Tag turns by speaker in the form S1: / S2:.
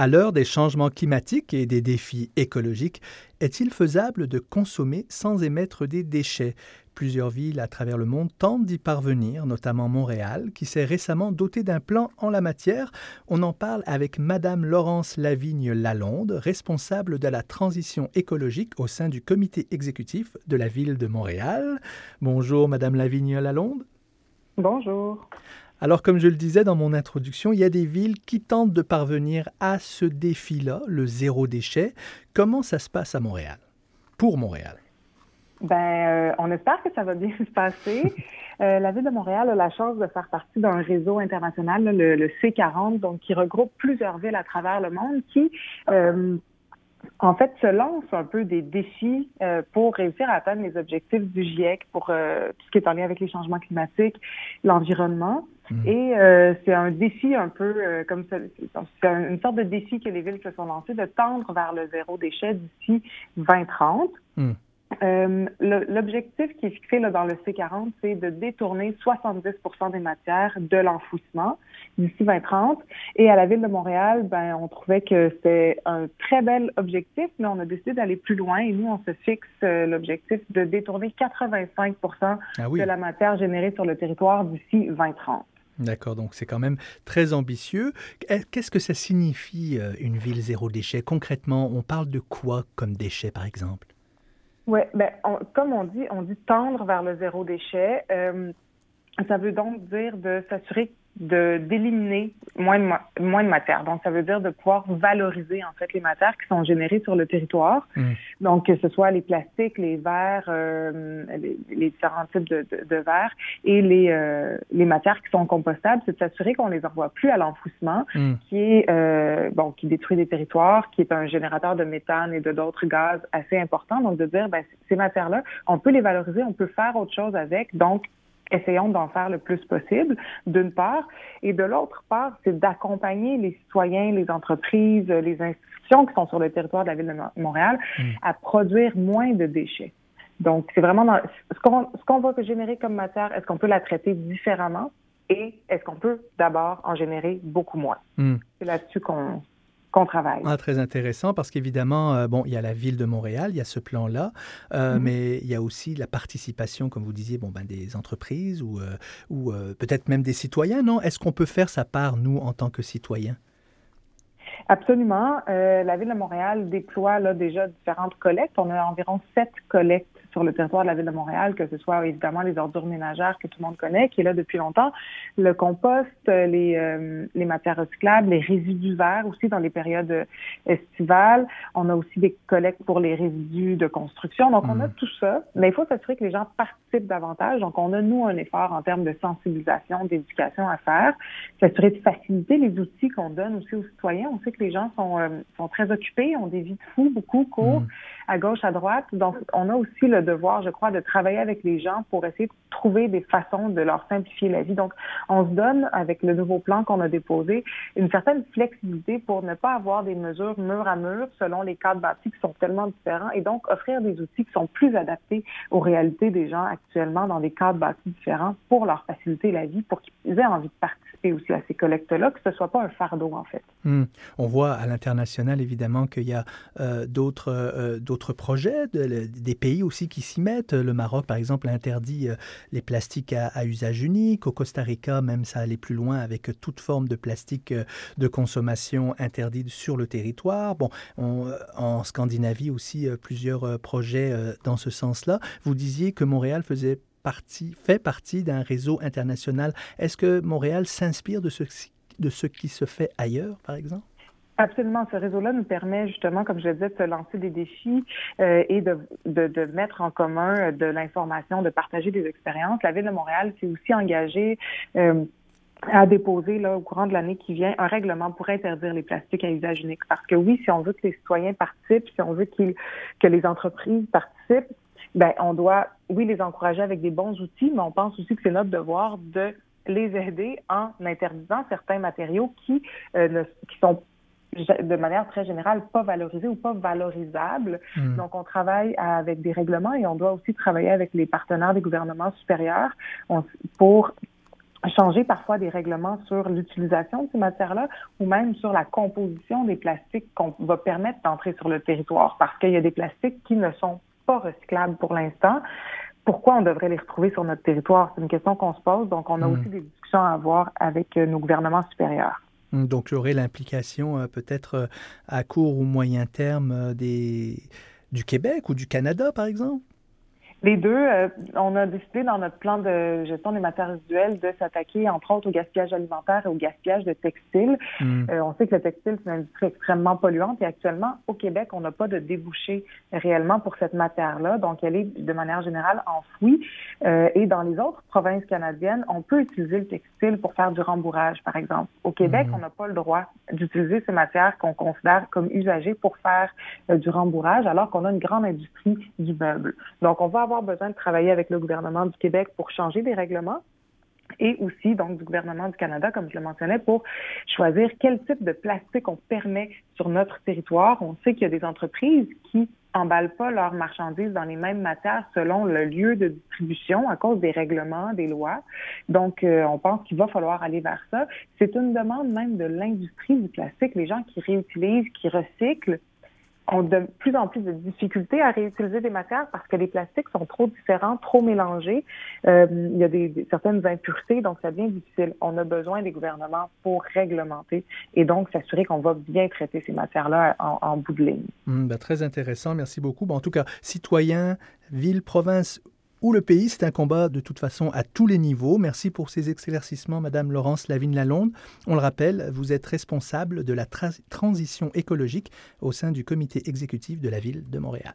S1: À l'heure des changements climatiques et des défis écologiques, est-il faisable de consommer sans émettre des déchets? Plusieurs villes à travers le monde tentent d'y parvenir, notamment Montréal, qui s'est récemment doté d'un plan en la matière. On en parle avec Madame Laurence Lavigne Lalonde, responsable de la transition écologique au sein du comité exécutif de la ville de Montréal. Bonjour Madame Lavigne Lalonde.
S2: Bonjour.
S1: Alors, comme je le disais dans mon introduction, il y a des villes qui tentent de parvenir à ce défi-là, le zéro déchet. Comment ça se passe à Montréal, pour Montréal?
S2: Ben, euh, on espère que ça va bien se passer. Euh, la ville de Montréal a la chance de faire partie d'un réseau international, le, C40, donc qui regroupe plusieurs villes à travers le monde, qui euh, en fait, se lance un peu des défis euh, pour réussir à atteindre les objectifs du GIEC pour euh, tout ce qui est en lien avec les changements climatiques, l'environnement. Mmh. Et euh, c'est un défi un peu comme ça, c'est une sorte de défi que les villes se sont lancées de tendre vers le zéro déchet d'ici 2030. Euh, L'objectif qui est fixé là, dans le C40, c'est de détourner 70% des matières de l'enfouissement d'ici 2030. Et à la ville de Montréal, ben, on trouvait que c'était un très bel objectif, mais on a décidé d'aller plus loin et nous, on se fixe euh, l'objectif de détourner 85 ah de la matière générée sur le territoire d'ici 2030.
S1: D'accord, donc c'est quand même très ambitieux. Qu'est-ce que ça signifie euh, une ville zéro déchet? Concrètement, on parle de quoi comme déchet, par exemple?
S2: Oui, ben, comme on dit, on dit tendre vers le zéro déchet. Euh, ça veut donc dire de s'assurer de d'éliminer moins de moins de matière. Donc ça veut dire de pouvoir valoriser en fait les matières qui sont générées sur le territoire. Mm. Donc que ce soit les plastiques, les verres, euh, les, différents types de, de, verres et les euh, les matières qui sont compostables, c'est de s'assurer qu'on les envoie plus à l'enfouissement, mm. qui est euh, bon qui détruit des territoires, qui est un générateur de méthane et de d'autres gaz assez importants. Donc de dire ben ces matières-là, on peut les valoriser, on peut faire autre chose avec. Donc essayons d'en faire le plus possible, d'une part. Et de l'autre part, c'est d'accompagner les citoyens, les entreprises, les institutions qui sont sur le territoire de la ville de Montréal mm. à produire moins de déchets. Donc, c'est vraiment dans, ce qu'on qu'on va générer comme matière, est-ce qu'on peut la traiter différemment et est-ce qu'on peut d'abord en générer beaucoup moins? Mm. C'est là-dessus qu'on qu'on travaille.
S1: Ah, très intéressant parce qu'évidemment, euh, bon, il y a la ville de Montréal, il y a ce plan-là, euh, mm-hmm. mais il y a aussi la participation, comme vous disiez, bon, ben, des entreprises ou, euh, ou peut-être même des citoyens, non? Est-ce qu'on peut faire sa part, nous, en tant que citoyens?
S2: Absolument. la ville de Montréal déploie là, déjà différentes collectes. On a environ sept collectes sur le territoire de la ville de Montréal, que ce soit évidemment les ordures ménagères que tout le monde connaît, qui est là depuis longtemps, le compost, les, euh, les matières recyclables, les résidus verts aussi dans les périodes estivales. On a aussi des collectes pour les résidus de construction. Donc, on a mmh. tout ça, mais il faut s'assurer que les gens participent davantage. Donc, on a, nous, un effort en termes de sensibilisation, d'éducation à faire, s'assurer de faciliter les outils qu'on donne aussi aux citoyens. On sait que les gens sont, euh, sont très occupés, ont des vies de fous, beaucoup, courts, mmh. à gauche, à droite. Donc, on a aussi le devoir, je crois, de travailler avec les gens pour essayer de trouver des façons de leur simplifier la vie. Donc, on se donne, avec le nouveau plan qu'on a déposé, une certaine flexibilité pour ne pas avoir des mesures mur à mur selon les cadres bâtis qui sont tellement différents et donc offrir des outils qui sont plus adaptés aux réalités des gens actuellement dans des cadres bâtis différents pour leur faciliter la vie, pour qu'ils aient envie de participer aussi à ces collectes-là, que ce soit pas un fardeau, en fait.
S1: Hmm. On voit à l'international, évidemment, qu'il y a euh, d'autres euh, d'autres projets, des pays aussi qui s'y mettent. Le Maroc, par exemple, interdit euh, les plastiques à, usage unique. Au Costa Rica, même, ça allait plus loin avec toute forme de plastique euh, de consommation interdite sur le territoire. Bon, euh, en Scandinavie aussi, plusieurs projets dans ce sens-là. Vous disiez que Montréal faisait partie, fait partie d'un réseau international. Est-ce que Montréal s'inspire de ce qui se fait ailleurs, par exemple?
S2: Absolument. Ce réseau-là nous permet justement, comme je disais, de se lancer des défis euh, et de, de, de, mettre en commun euh, de l'information, de partager des expériences. La Ville de Montréal s'est aussi engagée euh, à déposer là, au courant de l'année qui vient un règlement pour interdire les plastiques à usage unique. Parce que oui, si on veut que les citoyens participent, si on veut qu que les entreprises participent, ben on doit, oui, les encourager avec des bons outils, mais on pense aussi que c'est notre devoir de les aider en interdisant certains matériaux qui, euh, qui sont de manière très générale pas valorisé ou pas valorisable. Hmm. Donc, on travaille avec des règlements et on doit aussi travailler avec les partenaires des gouvernements supérieurs pour changer parfois des règlements sur l'utilisation de ces matières-là ou même sur la composition des plastiques qu'on va permettre d'entrer sur le territoire parce qu'il y a des plastiques qui ne sont pas recyclables pour l'instant. Pourquoi on devrait les retrouver sur notre territoire? C'est une question qu'on se pose. Donc, on a hmm. aussi des discussions à avoir avec euh, nos gouvernements supérieurs.
S1: Donc, il y aurait l'implication euh, peut-être euh, à court ou moyen terme des, du Québec ou du Canada, par exemple?
S2: Les deux, euh, on a décidé dans notre plan de gestion des matières résiduelles de s'attaquer entre autres au gaspillage alimentaire et au gaspillage de textiles. Hmm. Euh, on sait que le textile, c'est une industrie extrêmement polluante et actuellement, au Québec, on n'a pas de débouché réellement pour cette matière-là. Donc, elle est de manière générale enfouie. Euh, et dans les autres provinces canadiennes, on peut utiliser le textile pour faire du rembourrage, par exemple. Au Québec, hmm. on n'a pas le droit d'utiliser ces matières qu'on considère comme usagées pour faire du rembourrage, alors qu'on a une grande industrie du meuble. Donc, on va avoir besoin de travailler avec le gouvernement du Québec pour changer des règlements et aussi donc du gouvernement du Canada, comme je le mentionnais, pour choisir quel type de plastique on permet sur notre territoire. On sait qu'il y a des entreprises qui emballent pas leurs marchandises dans les mêmes matières selon le lieu de distribution à cause des règlements, des lois. Donc, euh, on pense qu'il va falloir aller vers ça. C'est une demande même de l'industrie du plastique, les gens qui réutilisent, qui recyclent ont de plus en plus de difficultés à réutiliser des matières parce que les plastiques sont trop différents, trop mélangés. Euh, il y a des, certaines impuretés, donc ça devient difficile. On a besoin des gouvernements pour réglementer et donc s'assurer qu'on va bien traiter ces matières-là en, bout de ligne.
S1: Hum, ben, très intéressant, merci beaucoup. en tout cas, citoyens, villes, provinces ou le pays. C'est un combat de toute façon à tous les niveaux. Merci pour ces éclaircissements, Madame Laurence Lavigne-Lalonde. On le rappelle, vous êtes responsable de la transition écologique au sein du comité exécutif de la ville de Montréal.